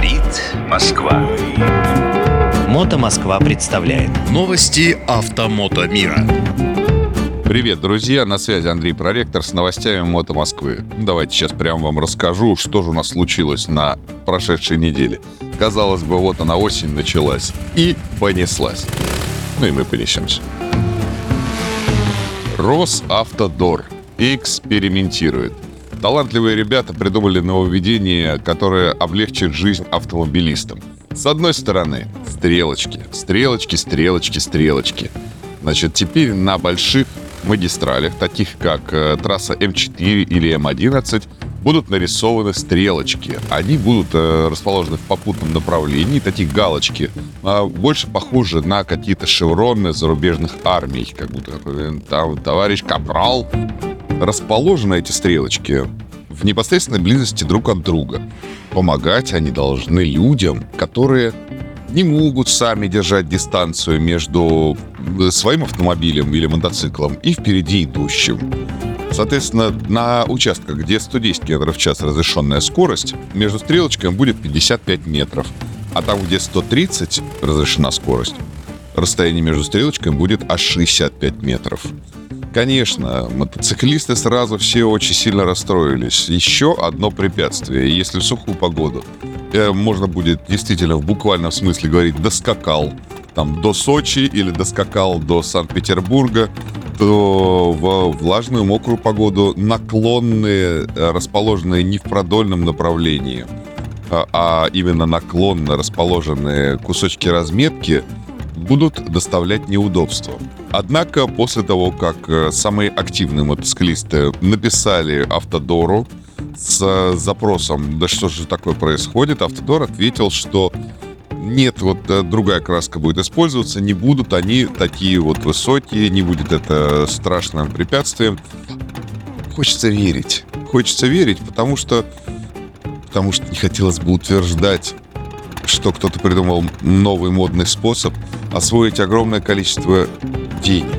Говорит Москва. Мото Москва представляет Новости автомото мира. Привет, друзья! На связи Андрей Проректор с новостями Мото Москвы. Давайте сейчас прямо вам расскажу, что же у нас случилось на прошедшей неделе. Казалось бы, вот она осень началась и понеслась. Ну и мы понесемся. Росавтодор экспериментирует. Талантливые ребята придумали нововведение, которое облегчит жизнь автомобилистам. С одной стороны, стрелочки, стрелочки, стрелочки, стрелочки. Значит, теперь на больших магистралях, таких как э, трасса М4 или М11, будут нарисованы стрелочки. Они будут э, расположены в попутном направлении, такие галочки, э, больше похожи на какие-то шевроны зарубежных армий, как будто э, там товарищ Капрал. Расположены эти стрелочки в непосредственной близости друг от друга. Помогать они должны людям, которые не могут сами держать дистанцию между э, своим автомобилем или мотоциклом и впереди идущим. Соответственно, на участках, где 110 км в час разрешенная скорость, между стрелочками будет 55 метров. А там, где 130 разрешена скорость, расстояние между стрелочками будет аж 65 метров. Конечно, мотоциклисты сразу все очень сильно расстроились. Еще одно препятствие. Если в сухую погоду э, можно будет действительно в буквальном смысле говорить «доскакал», там до Сочи или доскакал до Санкт-Петербурга, то в влажную мокрую погоду наклонные, э, расположенные не в продольном направлении, а, а именно наклонно расположенные кусочки разметки будут доставлять неудобства. Однако после того, как э, самые активные мотоциклисты написали Автодору с запросом, да что же такое происходит, Автодор ответил, что нет, вот э, другая краска будет использоваться, не будут они такие вот высокие, не будет это страшным препятствием. Хочется верить. Хочется верить, потому что потому что не хотелось бы утверждать, что кто-то придумал новый модный способ освоить огромное количество денег.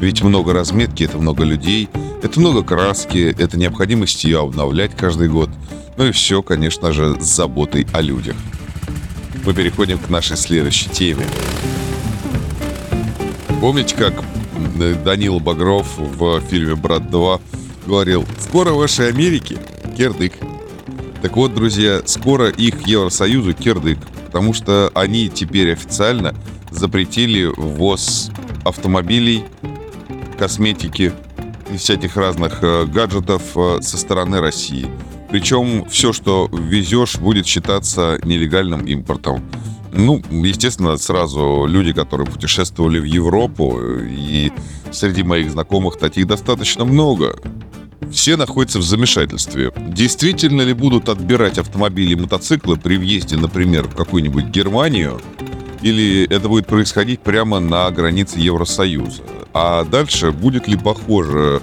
Ведь много разметки, это много людей, это много краски, это необходимость ее обновлять каждый год. Ну и все, конечно же, с заботой о людях. Мы переходим к нашей следующей теме. Помните, как Данил Багров в фильме «Брат 2» говорил «Скоро в вашей Америке кирдык». Так вот, друзья, скоро их Евросоюзу кирдык, потому что они теперь официально запретили ввоз автомобилей, косметики и всяких разных э, гаджетов э, со стороны России. Причем все, что везешь, будет считаться нелегальным импортом. Ну, естественно, сразу люди, которые путешествовали в Европу, и среди моих знакомых таких достаточно много, все находятся в замешательстве. Действительно ли будут отбирать автомобили и мотоциклы при въезде, например, в какую-нибудь Германию, или это будет происходить прямо на границе Евросоюза? А дальше будет ли похоже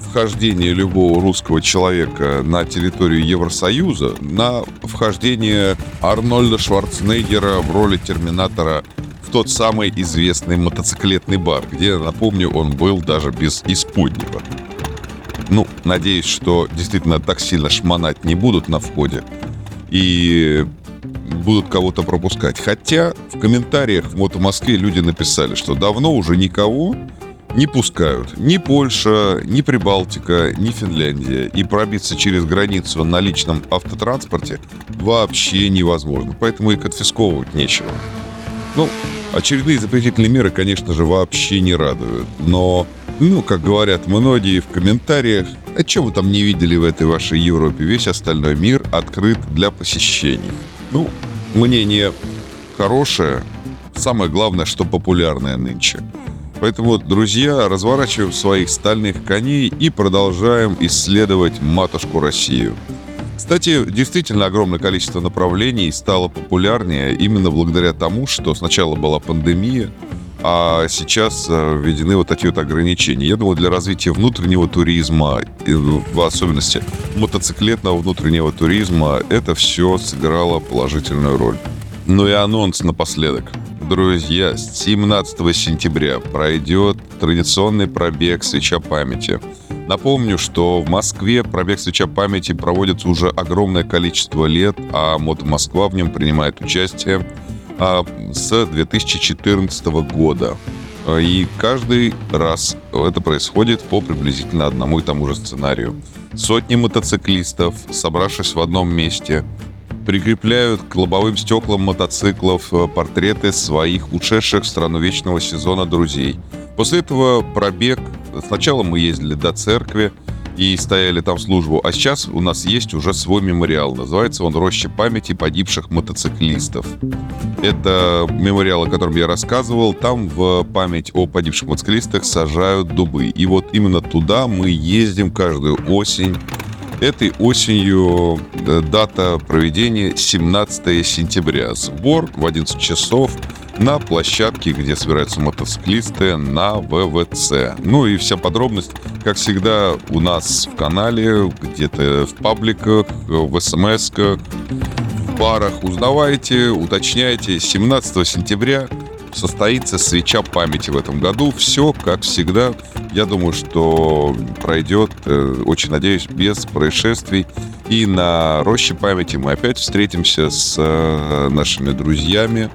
вхождение любого русского человека на территорию Евросоюза на вхождение Арнольда Шварценеггера в роли Терминатора в тот самый известный мотоциклетный бар, где, напомню, он был даже без исподнего. Ну, надеюсь, что действительно так сильно шмонать не будут на входе. И будут кого-то пропускать. Хотя в комментариях в Мото Москве люди написали, что давно уже никого не пускают. Ни Польша, ни Прибалтика, ни Финляндия. И пробиться через границу на личном автотранспорте вообще невозможно. Поэтому и конфисковывать нечего. Ну, очередные запретительные меры, конечно же, вообще не радуют. Но, ну, как говорят многие в комментариях, а что вы там не видели в этой вашей Европе? Весь остальной мир открыт для посещений. Ну, мнение хорошее, самое главное, что популярное нынче. Поэтому, друзья, разворачиваем своих стальных коней и продолжаем исследовать матушку Россию. Кстати, действительно огромное количество направлений стало популярнее именно благодаря тому, что сначала была пандемия, а сейчас э, введены вот такие вот ограничения. Я думаю, для развития внутреннего туризма, в особенности мотоциклетного внутреннего туризма, это все сыграло положительную роль. Ну и анонс напоследок. Друзья, с 17 сентября пройдет традиционный пробег «Свеча памяти». Напомню, что в Москве пробег «Свеча памяти» проводится уже огромное количество лет, а Мото Москва в нем принимает участие с 2014 года. И каждый раз это происходит по приблизительно одному и тому же сценарию. Сотни мотоциклистов, собравшись в одном месте, прикрепляют к лобовым стеклам мотоциклов э, портреты своих ушедших в страну вечного сезона друзей. После этого пробег. Сначала мы ездили до церкви, и стояли там службу. А сейчас у нас есть уже свой мемориал. Называется он «Роща памяти погибших мотоциклистов». Это мемориал, о котором я рассказывал. Там в память о погибших мотоциклистах сажают дубы. И вот именно туда мы ездим каждую осень Этой осенью э, дата проведения 17 сентября. Сбор в 11 часов на площадке, где собираются мотоциклисты на ВВЦ. Ну и вся подробность, как всегда, у нас в канале, где-то в пабликах, в смс-ках, в барах. Узнавайте, уточняйте. 17 сентября состоится свеча памяти в этом году. Все, как всегда, я думаю, что пройдет, э, очень надеюсь, без происшествий. И на роще памяти мы опять встретимся с э, нашими друзьями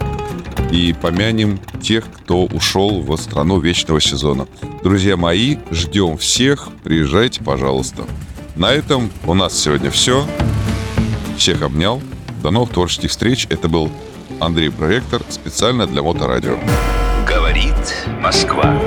и помянем тех, кто ушел в страну вечного сезона. Друзья мои, ждем всех. Приезжайте, пожалуйста. На этом у нас сегодня все. Всех обнял. До новых творческих встреч. Это был Андрей Проектор специально для Моторадио. Говорит Москва.